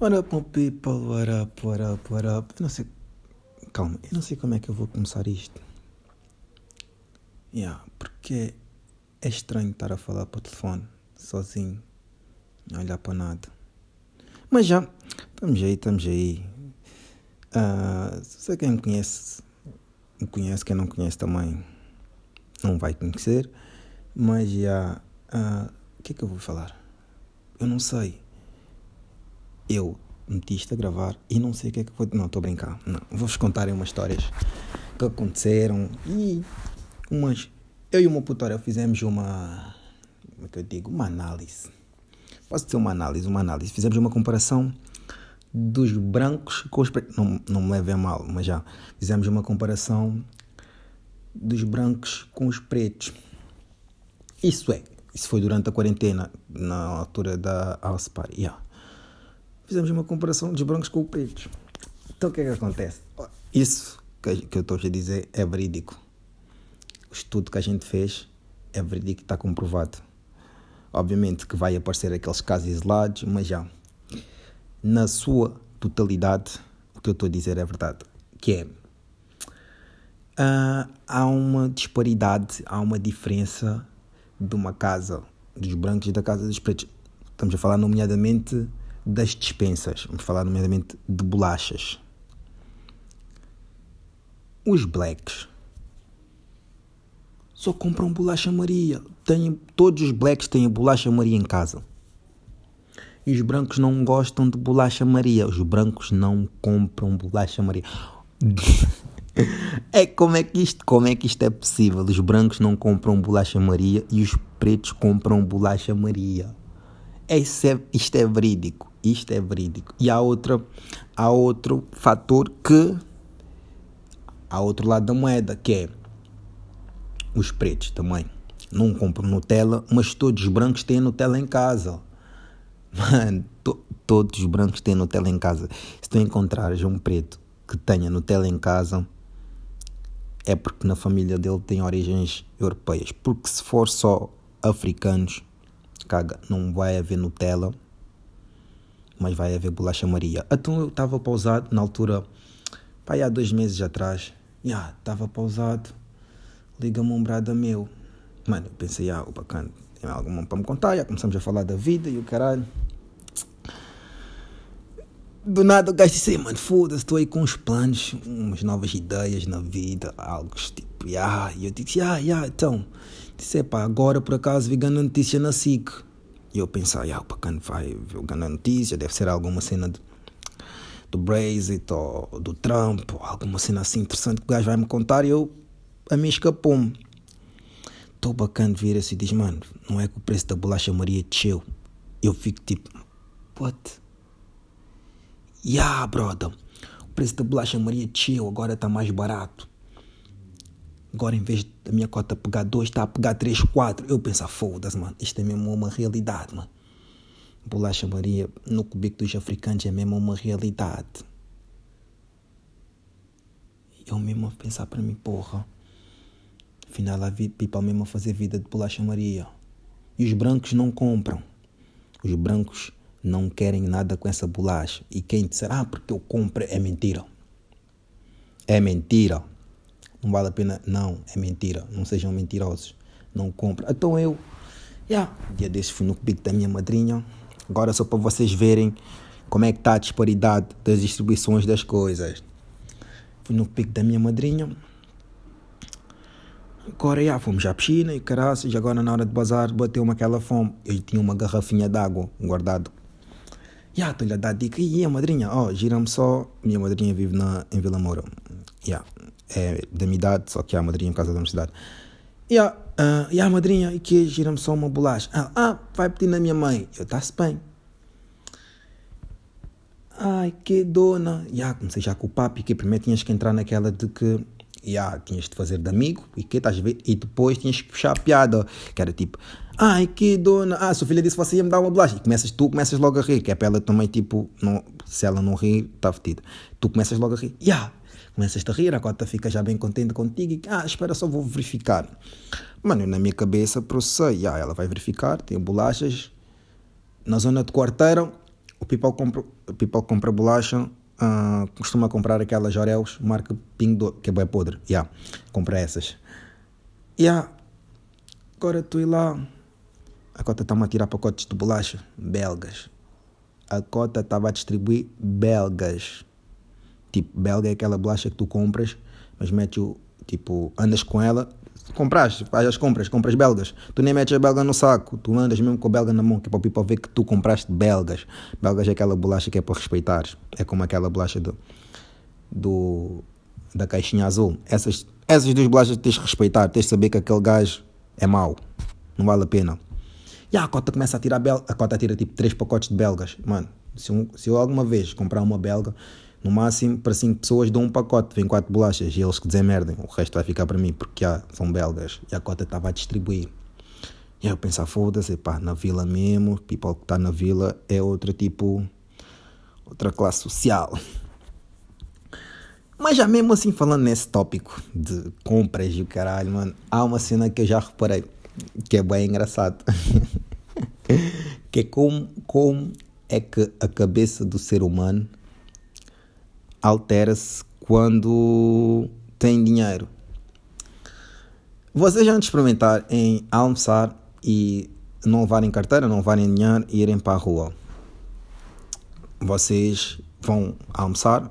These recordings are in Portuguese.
What up, my people? What up, what up, what up? Eu não sei. Calma, eu não sei como é que eu vou começar isto. Yeah, porque é estranho estar a falar para o telefone, sozinho, a olhar para nada. Mas já, estamos aí, estamos aí. Uh, se você quem me conhece, me conhece, quem não conhece também não vai conhecer. Mas já, uh, o que é que eu vou falar? Eu não sei eu meti-te a gravar e não sei o que é que foi. Não, estou a brincar. Não, vou-vos contar umas histórias que aconteceram e umas. Eu e o meu putório fizemos uma. Como é que eu digo? Uma análise. Posso dizer uma análise? Uma análise. Fizemos uma comparação dos brancos com os pretos. Não, não me levem mal, mas já. Fizemos uma comparação dos brancos com os pretos. Isso é. Isso foi durante a quarentena, na altura da House Party. Yeah fizemos uma comparação dos brancos com os pretos. Então o que é que acontece? Isso que eu estou a dizer é verídico. O estudo que a gente fez é verídico está comprovado. Obviamente que vai aparecer aqueles casos isolados, mas já, na sua totalidade, o que eu estou a dizer é verdade. Que é, uh, há uma disparidade, há uma diferença de uma casa dos brancos e da casa dos pretos. Estamos a falar nomeadamente das dispensas, vamos falar nomeadamente de bolachas. Os blacks só compram bolacha Maria. Tem, todos os blacks têm bolacha Maria em casa. E os brancos não gostam de bolacha Maria. Os brancos não compram bolacha Maria. é como é que isto, como é que isto é possível? Os brancos não compram bolacha Maria e os pretos compram bolacha Maria. Esse é, isto é verídico. Isto é verídico. E há, outra, há outro fator que. Há outro lado da moeda, que é os pretos também. Não compram Nutella, mas todos os brancos têm Nutella em casa. Mano, to, todos os brancos têm Nutella em casa. Se tu encontrares um preto que tenha Nutella em casa, é porque na família dele tem origens europeias. Porque se for só africanos, caga, não vai haver Nutella mas vai haver bolacha Maria. Então eu estava pausado na altura, pá, há dois meses atrás, já, estava pausado, liga-me um brada meu. Mano, eu pensei, ah, o bacana, tem algo para me contar, já começamos a falar da vida e o caralho. Do nada o gajo disse, mano, foda-se, estou aí com uns planos, umas novas ideias na vida, algo tipo, ah, e eu disse, ah, yeah, então, disse, pá, agora por acaso vi ganhando notícia na SIC. E eu pensei, ah, o bacana vai ver notícia, deve ser alguma cena de, do Brexit ou do Trump, ou alguma cena assim interessante que o gajo vai me contar e eu, a mim escapou-me. Estou bacana de vir assim e diz, mano, não é que o preço da bolacha Maria desceu. Eu fico tipo, what? Yeah, brother, o preço da bolacha Maria desceu, agora está mais barato. Agora, em vez da minha cota pegar 2, está a pegar 3, 4. Eu penso, ah, foda-se, mano. Isto é mesmo uma realidade, mano. Bolacha Maria no cubico dos africanos é mesmo uma realidade. Eu mesmo a pensar para mim, porra. Afinal, a pipa mesmo a fazer vida de bolacha Maria. E os brancos não compram. Os brancos não querem nada com essa bolacha. E quem disser, ah, porque eu compro, é mentira. É mentira não vale a pena. Não, é mentira. Não sejam mentirosos. Não compra. Então eu, yeah, dia desses fui no pico da minha madrinha. Agora só para vocês verem como é que está a disparidade das distribuições das coisas. Fui no pico da minha madrinha. Agora, já, fomos à piscina e caraças. Agora, na hora de bazar, bateu-me aquela fome. Eu tinha uma garrafinha d'água guardado. Já, estou-lhe a dar dica. E a madrinha, ó, oh, gira-me só. Minha madrinha vive na, em Vila Moura. Yeah é da minha idade, só que há a madrinha em casa da universidade. E a, uh, e a madrinha, e que gira-me só uma bolacha. Ah, ah, vai pedir na minha mãe. Eu, está-se bem. Ai, que dona. Ah, comecei já com o papo, e que primeiro tinhas que entrar naquela de que yeah, tinhas de fazer de amigo, e que ver? E depois tinhas que puxar a piada, que era tipo, ai, que dona, ah, sua filha disse que você ia me dar uma bolacha, e começas, tu começas logo a rir, que é para ela também, tipo, não, se ela não rir, está fedida. Tu começas logo a rir, yeah, começas a rir, a cota fica já bem contente contigo e ah, espera só, vou verificar. Mano, na minha cabeça processei, ah, ela vai verificar, tem bolachas na zona de quarteira, o people compra, o people compra bolacha, uh, costuma comprar aquelas Oreos, marca Pingo, que é bem podre. Yeah, compra essas. Yeah. Agora estou lá. A cota está-me a tirar pacotes de bolacha belgas. A cota estava a distribuir belgas. Tipo, belga é aquela bolacha que tu compras, mas mete o. Tipo, andas com ela, compraste, faz as compras, compras belgas. Tu nem metes a belga no saco, tu andas mesmo com a belga na mão, que é para o people ver que tu compraste belgas. Belgas é aquela bolacha que é para respeitar. É como aquela bolacha do, do da caixinha azul. Essas, essas duas bolachas tens de respeitar, tens de saber que aquele gajo é mau. Não vale a pena. E a cota começa a tirar belga, a cota tira tipo 3 pacotes de belgas. Mano, se, um, se eu alguma vez comprar uma belga, no máximo, para 5 pessoas dou um pacote, vem 4 bolachas e eles que desemmerdem. O resto vai ficar para mim, porque já são belgas. E a cota estava a distribuir. E eu pensar, foda-se, pá, na vila mesmo, people que está na vila é outra tipo, outra classe social. Mas já mesmo assim, falando nesse tópico de compras e o caralho, mano, há uma cena que eu já reparei, que é bem engraçado. que é como, como é que a cabeça do ser humano altera-se quando tem dinheiro. Vocês já vão experimentar em almoçar e não levarem carteira, não levarem dinheiro e irem para a rua. Vocês vão almoçar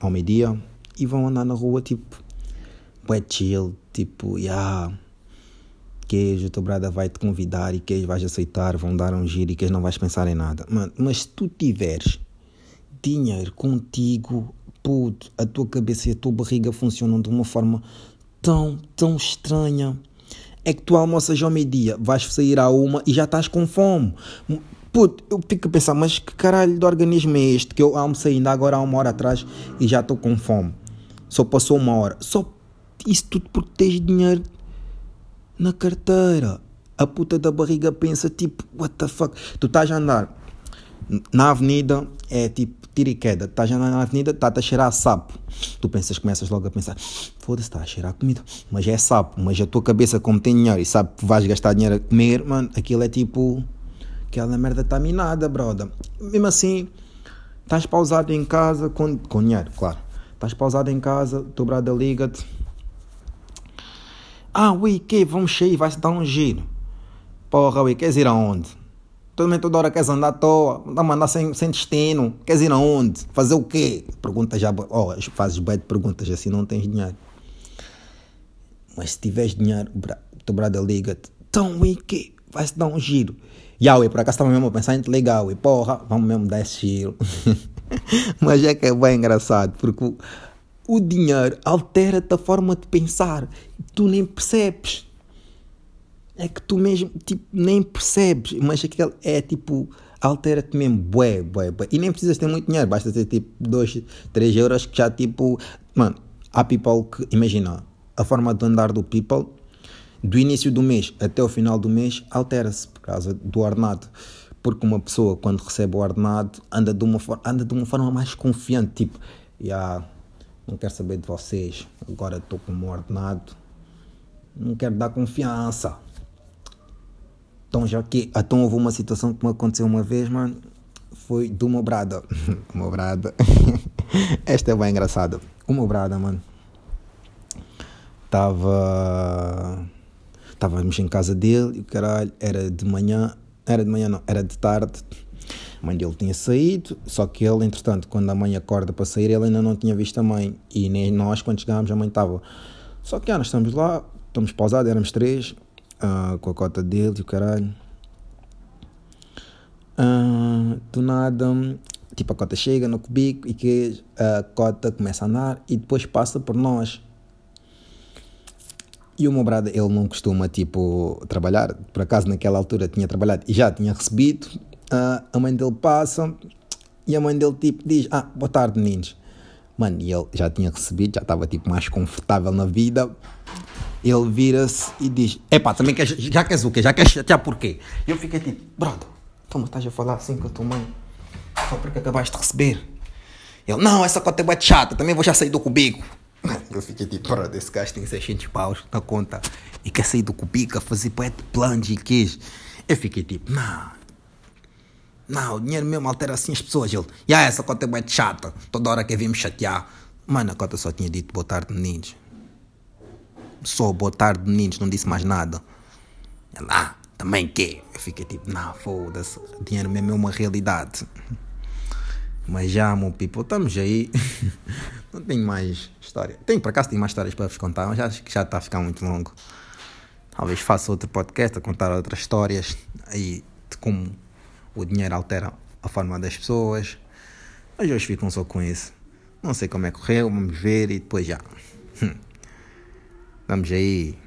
ao meio-dia e vão andar na rua tipo, bué chill, tipo, yeah, queijo, tua brada vai te convidar e queijo vais aceitar, vão dar um giro e queijo não vais pensar em nada. Mano, mas se tu tiveres dinheiro contigo, puto, a tua cabeça e a tua barriga funcionam de uma forma tão, tão estranha. É que tu almoças ao meio-dia, vais sair à uma e já estás com fome. Puto, eu fico a pensar, mas que caralho de organismo é este que eu almocei ainda agora há uma hora atrás e já estou com fome? Só passou uma hora. Só isso tudo porque tens dinheiro na carteira. A puta da barriga pensa tipo, what the fuck? Tu estás a andar na avenida, é tipo tira e queda. Estás na avenida, está-te a cheirar a sapo. Tu pensas, começas logo a pensar, foda-se, está a cheirar comida. Mas é sapo. Mas a tua cabeça, como tem dinheiro e sabe que vais gastar dinheiro a comer, mano, aquilo é tipo. Aquela merda está minada, brother. Mesmo assim, estás pausado em casa com, com dinheiro, claro. Estás pausado em casa, teu brother liga-te. Ah, ui, que? Vamos sair, vai-se dar um giro. Porra, ui, queres ir aonde? Também toda hora queres andar à toa, a mandar sem, sem destino, queres ir aonde? Fazer o quê? Pergunta já, oh, fazes bem de perguntas assim, não tens dinheiro. Mas se tiveres dinheiro, bra, teu brother liga-te, então e que? Vai-se dar um giro. E yeah, por acaso estava mesmo a pensar em te ligar, e porra, vamos mesmo dar esse giro. Mas é que é bem engraçado, porque o, o dinheiro altera-te a forma de pensar, tu nem percebes é que tu mesmo tipo, nem percebes, mas aquele é tipo, altera-te mesmo, bué, bué, bué. E nem precisas ter muito dinheiro, basta ter tipo 2, 3 euros que já tipo, mano, há people que, imagina, a forma de andar do people, do início do mês até o final do mês, altera-se por causa do ordenado. Porque uma pessoa, quando recebe o ordenado, anda de uma, anda de uma forma mais confiante, tipo, yeah, não quero saber de vocês, agora estou com o ordenado, não quero dar confiança. Então, já que então houve uma situação que me aconteceu uma vez, mano, foi do meu brada. meu brada. Esta é bem engraçada. O meu brada, mano, estava. Estávamos em casa dele e o caralho era de manhã. Era de manhã, não, era de tarde. A mãe dele tinha saído, só que ele, entretanto, quando a mãe acorda para sair, ele ainda não tinha visto a mãe. E nem nós, quando chegámos, a mãe estava. Só que, ah, nós estamos lá, estamos pausados, éramos três uh, com a cota dele e o caralho. Uh, do nada, tipo, a cota chega no cubico e que a cota começa a andar e depois passa por nós. E o meu brado, ele não costuma, tipo, trabalhar. Por acaso, naquela altura, tinha trabalhado e já tinha recebido. Uh, a mãe dele passa e a mãe dele, tipo, diz: Ah, boa tarde, meninos. Mano, e ele já tinha recebido, já estava, tipo, mais confortável na vida ele vira-se e diz: Epá, também queres, já queres o quê? Já queres chatear porquê? E eu fiquei tipo: Brother, tu me estás a falar assim com a tua mãe só porque acabaste de receber. Ele: Não, essa cota é muito chata, também vou já sair do cubico. Eu fiquei tipo: Brother, esse gajo tem 600 paus na conta e quer sair do cubico a fazer poeta plunge e queijo. Eu fiquei tipo: Não, Não, o dinheiro mesmo altera assim as pessoas. Ele, e yeah, essa conta é muito chata. Toda hora que me chatear. Mano, a conta só tinha dito boa tarde, meninos. Só boa tarde, meninos, não disse mais nada. Ele, ah, também que? Eu fiquei tipo, não, foda-se. Dinheiro mesmo é uma realidade. Mas já, meu people, estamos aí. não tenho mais história. Tenho, por acaso, tenho mais histórias para vos contar, mas acho que já está a ficar muito longo. Talvez faça outro podcast a contar outras histórias aí de como o dinheiro altera a forma das pessoas. Mas hoje ficam só com isso. Não sei como é que correu, vamos ver e depois já. I'm J.